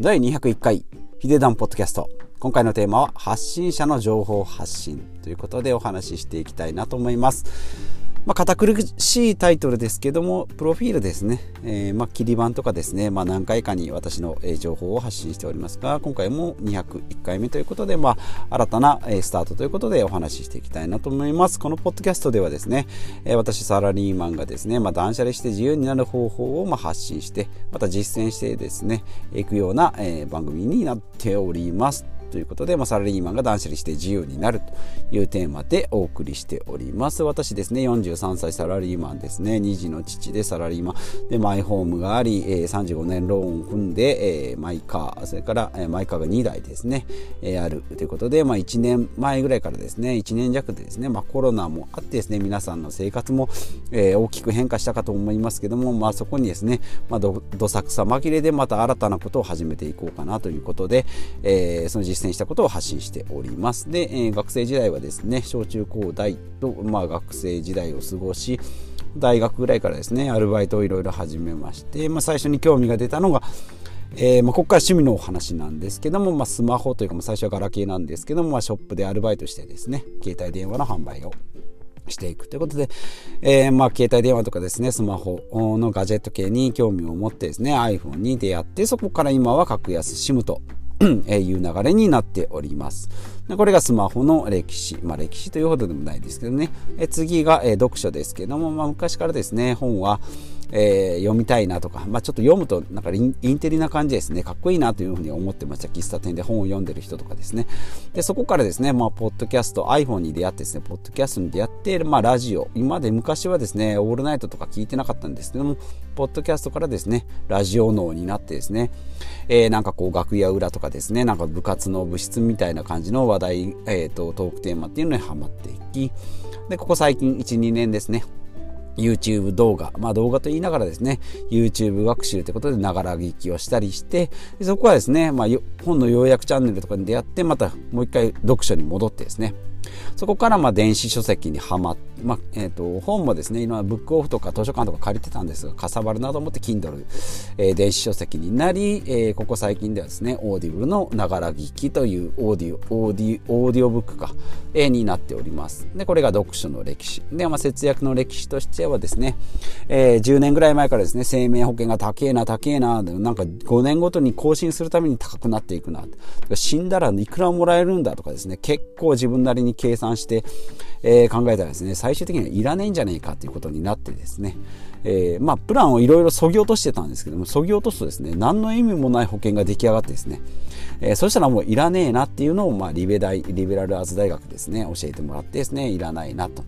第201回ヒデダンポッドキャスト。今回のテーマは発信者の情報発信ということでお話ししていきたいなと思います。まあ、堅苦しいタイトルですけども、プロフィールですね、えー、まあ、切り板とかですね、まあ、何回かに私の情報を発信しておりますが、今回も201回目ということで、まあ、新たなスタートということでお話ししていきたいなと思います。このポッドキャストではですね、私、サラリーマンがですね、まあ、断捨離して自由になる方法をま発信して、また実践してですね、いくような番組になっております。ということで、まあ、サラリーマンが断捨離して自由になるというテーマでお送りしております。私ですね、43歳サラリーマンですね、2児の父でサラリーマン。でマイホームがあり、えー、35年ローンを組んで、えー、マイカー、それから、えー、マイカーが2台ですね、えー、あるということで、まあ、1年前ぐらいからですね、1年弱でですね、まあ、コロナもあってですね、皆さんの生活も、えー、大きく変化したかと思いますけども、まあ、そこにですね、まあ、どどさくさ紛れでまた新たなことを始めていこうかなということで、えー、その実践したことを発信しております。で、えー、学生時代はですね、小中高大と、まあ、学生時代を過ごし、大学ぐらいからですね、アルバイトをいろいろ始めまして、まあ、最初に興味が出たのが、えーまあ、ここから趣味のお話なんですけども、まあ、スマホというか、まあ、最初はガラケーなんですけども、まあ、ショップでアルバイトしてですね、携帯電話の販売をしていくということで、えー、まあ携帯電話とかですね、スマホのガジェット系に興味を持ってですね、iPhone に出会って、そこから今は格安 SIM と いう流れになっております。これがスマホの歴史。まあ歴史というほどでもないですけどね。次が、読書ですけども、まあ昔からですね、本は、えー、読みたいなとか、まあ、ちょっと読むとなんかインテリな感じですね。かっこいいなというふうに思ってました。喫茶店で本を読んでる人とかですね。でそこからですね、まあ、ポッドキャスト iPhone に出会ってですねポッドキャストに出会って、まあ、ラジオ。今まで昔はですねオールナイトとか聞いてなかったんです。けどもポッドキャストからですねラジオ脳になってですね、えー、なんかこう楽屋裏とかですねなんか部活の部室みたいな感じの話題、えーと、トークテーマっていうのにハマっていきでここ最近12年ですね YouTube 動画、まあ動画と言いながらですね、YouTube 学習ということでながら聞きをしたりして、そこはですね、まあ本の要約チャンネルとかに出会って、またもう一回読書に戻ってですね、そこからま電子書籍にはまって、まあえーと、本もですね今ブックオフとか図書館とか借りてたんですがかさばるなと思って Kindle、えー、電子書籍になり、えー、ここ最近ではですねオーディブルのながら聞きというオーディオオーディオーディオブックか、えー、になっております。でこれが読書の歴史。で、まあ、節約の歴史としてはですね、えー、10年ぐらい前からですね生命保険が高えな高えななんか5年ごとに更新するために高くなっていくな。死んだらいくらもらえるんだとかですね結構自分なりに計算して、えー、考えたらですね最終的にはいらねえんじゃねえかということになってですね、えー、まあ、プランをいろいろそぎ落としてたんですけどもそぎ落とすとですね何の意味もない保険が出来上がってですね、えー、そしたらもういらねえなっていうのを、まあ、リベ大リベラルアーツ大学ですね教えてもらってですねいらないなと。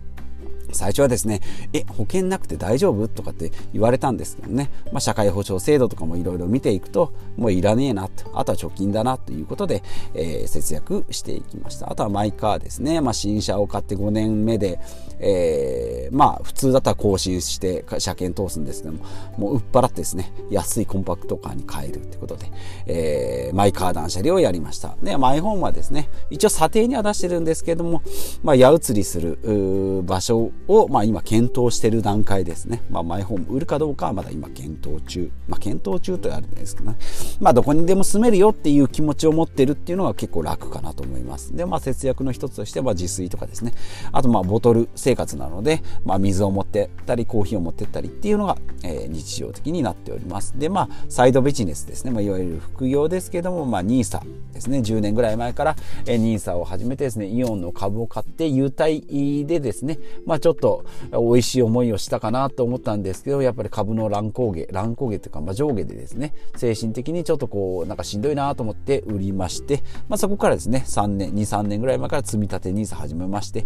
最初はですね、え、保険なくて大丈夫？とかって言われたんですけどね、まあ、社会保障制度とかもいろいろ見ていくと、もういらねえなと、あとは貯金だなということで、えー、節約していきました。あとはマイカーですね、まあ、新車を買って5年目で、えー、まあ、普通だったら更新して車検通すんですけども、もう売っ払ってですね、安いコンパクトカーに変えるということで、えー、マイカー断捨離をやりました。で、マイホームはですね、一応査定には出してるんですけども、まあ、矢移りする場所を、まあ、今検討している段階ですね。まあ、マイホーム売るかどうかはまだ今検討中。まあ、検討中とあるんですけどね。まあ、どこにでも住めるよっていう気持ちを持ってるっていうのが結構楽かなと思います。で、まあ、節約の一つとしては自炊とかですね。あと、まあ、ボトル生活なので、まあ、水を持ってったり、コーヒーを持ってったりっていうのが、えー、日常的になっております。で、まあ、サイドビジネスですね。まあ、いわゆる副業ですけども、まあ、ニーサですね。10年ぐらい前から、えー、ニーサを始めてですね、イオンの株を買って、優待でですね、まあ、ちょょっと、美味しい思いをしたかなと思ったんですけど、やっぱり株の乱高下、乱高下というか、まあ、上下でですね、精神的にちょっとこう、なんかしんどいなと思って売りまして、まあ、そこからですね、3年、2、3年ぐらい前から積み立て NISA 始めまして、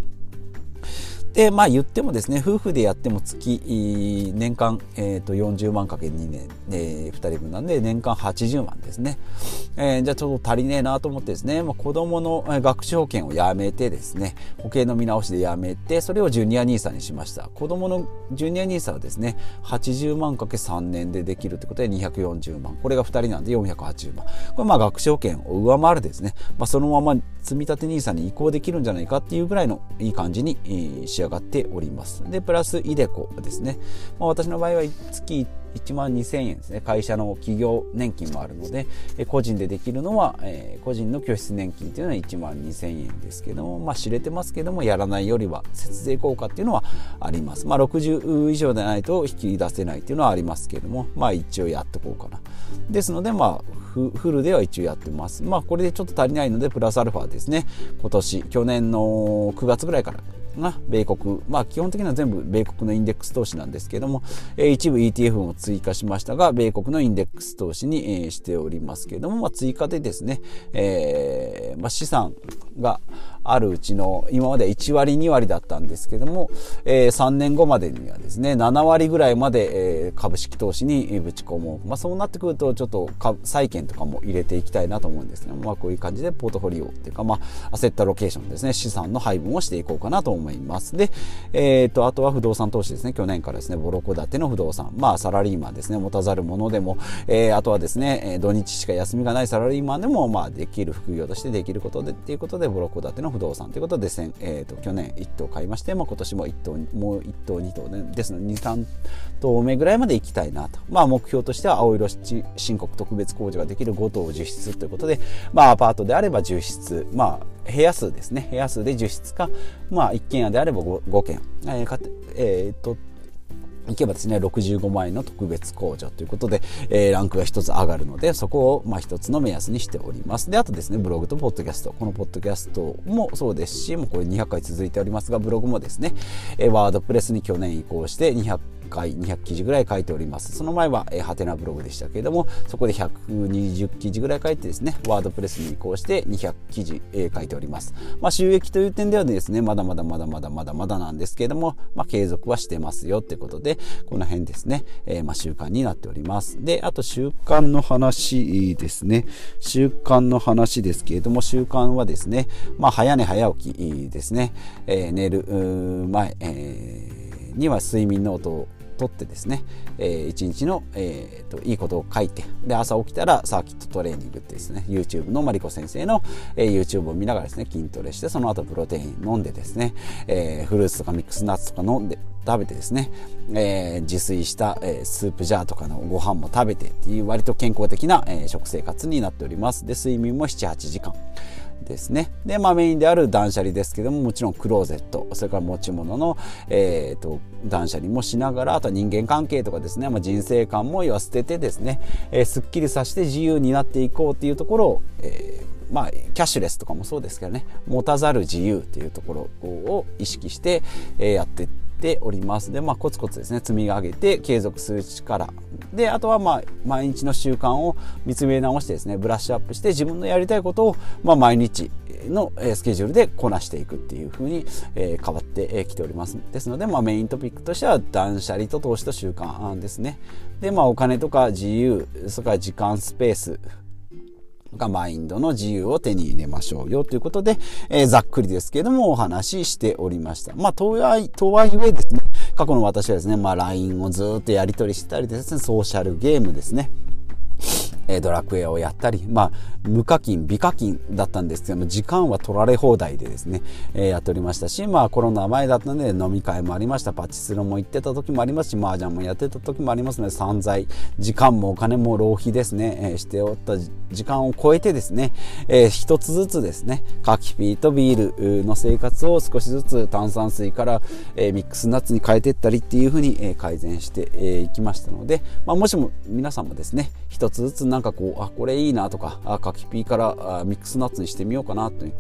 で、まあ言ってもですね、夫婦でやっても月、年間、えー、と40万かけ2年、えー、2人分なんで、年間80万ですね。えー、じゃあちょっと足りねえなと思ってですね、まあ、子供の学習保険をやめてですね、保険の見直しでやめて、それをジュニア NISA にしました。子供のジュニア NISA はですね、80万かけ3年でできるということで240万。これが2人なんで480万。これまあ学習保険を上回るですね、まあ、そのまま積立 NISA に移行できるんじゃないかっていうぐらいのいい感じに仕上上がっております。で、プラスイデコですね。まあ、私の場合は月1万2000円ですね。会社の企業年金もあるので、え個人でできるのは、えー、個人の拠出年金というのは1万2000円ですけども、まあ、知れてますけども、やらないよりは節税効果っていうのはあります。まあ、60以上でないと引き出せないっていうのはありますけども、まあ、一応やっておこうかな。ですので、まあ、フルでは一応やってます。まあ、これでちょっと足りないので、プラスアルファですね。今年、去年の9月ぐらいからが米国、まあ基本的には全部米国のインデックス投資なんですけども、え一部 ETF も追加しましたが、米国のインデックス投資に、えしておりますけれども、まあ追加でですね、え、まあ資産があるうちの今まで1割2割だったんですけども、えー、3年後までにはですね7割ぐらいまで、えー、株式投資にぶち込もう、まあ、そうなってくるとちょっと債券とかも入れていきたいなと思うんですね、まあ、こういう感じでポートフォリオっていうか、まあ、アセットロケーションですね。資産の配分をしていこうかなと思います。で、えーと、あとは不動産投資ですね。去年からですねボロコ建ての不動産。まあサラリーマンですね。持たざるものでも、えー、あとはですね土日しか休みがないサラリーマンでも、まあ、できる副業としてできることでっていうことでボロコ建ての不動産ということでえーと、去年1頭買いまして、まあ、今年も1頭もう1頭2頭、ね、ですので23頭目ぐらいまで行きたいなと、まあ、目標としては青色申告特別控除ができる5頭10室ということで、まあ、アパートであれば10室、まあ、部屋数ですね。部屋数で10室か、まあ、一軒家であれば 5, 5軒、えーえーといけばですね、65万円の特別控除ということで、えー、ランクが一つ上がるので、そこをまあ一つの目安にしております。で、あとですね、ブログとポッドキャスト。このポッドキャストもそうですし、もうこれ200回続いておりますが、ブログもですね、えー、ワードプレスに去年移行して200回200記事ぐらい書いております。その前は、ハテナブログでしたけれどもそこで120記事ぐらい書いてですねワードプレスに移行して200記事、えー、書いております、まあ、収益という点ではですねまだまだまだまだまだまだなんですけれども、まあ、継続はしてますよってことでこの辺ですね、えー、まあ、習慣になっております。であと習慣の話ですね。習慣の話ですけれども習慣はですね、まあ、早寝早起きですね、え寝る前、えには睡眠ノートを取ってですね、えー、一日の、えーと、いいことを書いてで朝起きたらサーキットトレーニングってですね YouTube のマリコ先生の、えー、YouTube を見ながらですね筋トレしてその後プロテイン飲んでですね、えー、フルーツとかミックスナッツとか飲んで食べてですね、えー、自炊した、えー、スープジャーとかのご飯も食べてっていう割と健康的な、えー、食生活になっております。で睡眠も78時間。ですね。で、まあメインである断捨離ですけども、もちろんクローゼット、それから持ち物の、えーと、断捨離もしながら、あとは人間関係とかですね、まあ、人生観も言捨ててですね、えー、すっきりさせて自由になっていこうっていうところを、えーまあ、キャッシュレスとかもそうですけどね持たざる自由っていうところを意識して、えー、やっていってております。で、まあ、コツコツですね。積み上げて継続する力。であとはまあ毎日の習慣を見つめ直してですねブラッシュアップして自分のやりたいことをまあ毎日のスケジュールでこなしていくっていう風に変わってきております。ですので、まあ、メイントピックとしては断捨離と投資と習慣ですね。でまあお金とか自由それから時間スペースがマインドの自由を手に入れましょうよということで、えー、ざっくりですけれどもお話ししておりました。まあ、とはい、とはいえですね、過去の私はですね、まあ、LINE をずっとやり取りしたりですね、ソーシャルゲームですね。えドラクエをやったり、まあ、無課金、美課金だったんですけども、時間は取られ放題でですね、えー、やっておりましたし、まあ、コロナ前だったので飲み会もありました。パチスロも行ってた時もありますし、麻雀もやってた時もありますので、散財、時間もお金も浪費ですね、えー、しておった時間を超えてですね、えー、一つずつですね、カキピーとビールの生活を少しずつ炭酸水から、えー、ミックスナッツに変えていったりっていうふうに、えー、改善してい、えー、きましたので、まあ、もしも皆さんもですね、一つずつなんかこう、あ、これいいなとか、あ、カキピーからミックスナッツにしてみようかなという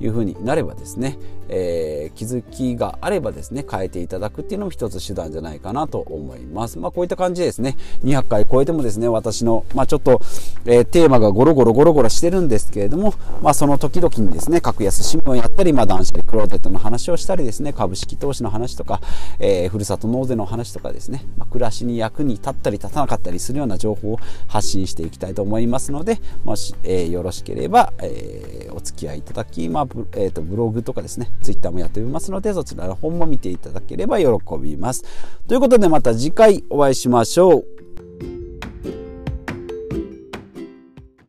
いうふうになればですね、えー、気づきがあればですね変えていただくっていうのも一つ手段じゃないかなと思います。まあこういった感じでですね200回超えてもですね私のまあちょっと、えー、テーマがゴロゴロゴロゴロしてるんですけれどもまあその時々にですね格安新聞やったりまあ断捨離クローゼットの話をしたりですね株式投資の話とか、えー、ふるさと納税の話とかですね、まあ、暮らしに役に立ったり立たなかったりするような情報を発信していきたいと思いますのでもし、えー、よろしければ、えー、お付き合いいただきまあえーと、ブログとかですね、ツイッターもやっておりますので、そちらの本も見ていただければ喜びます。ということでまた次回お会いしましょう。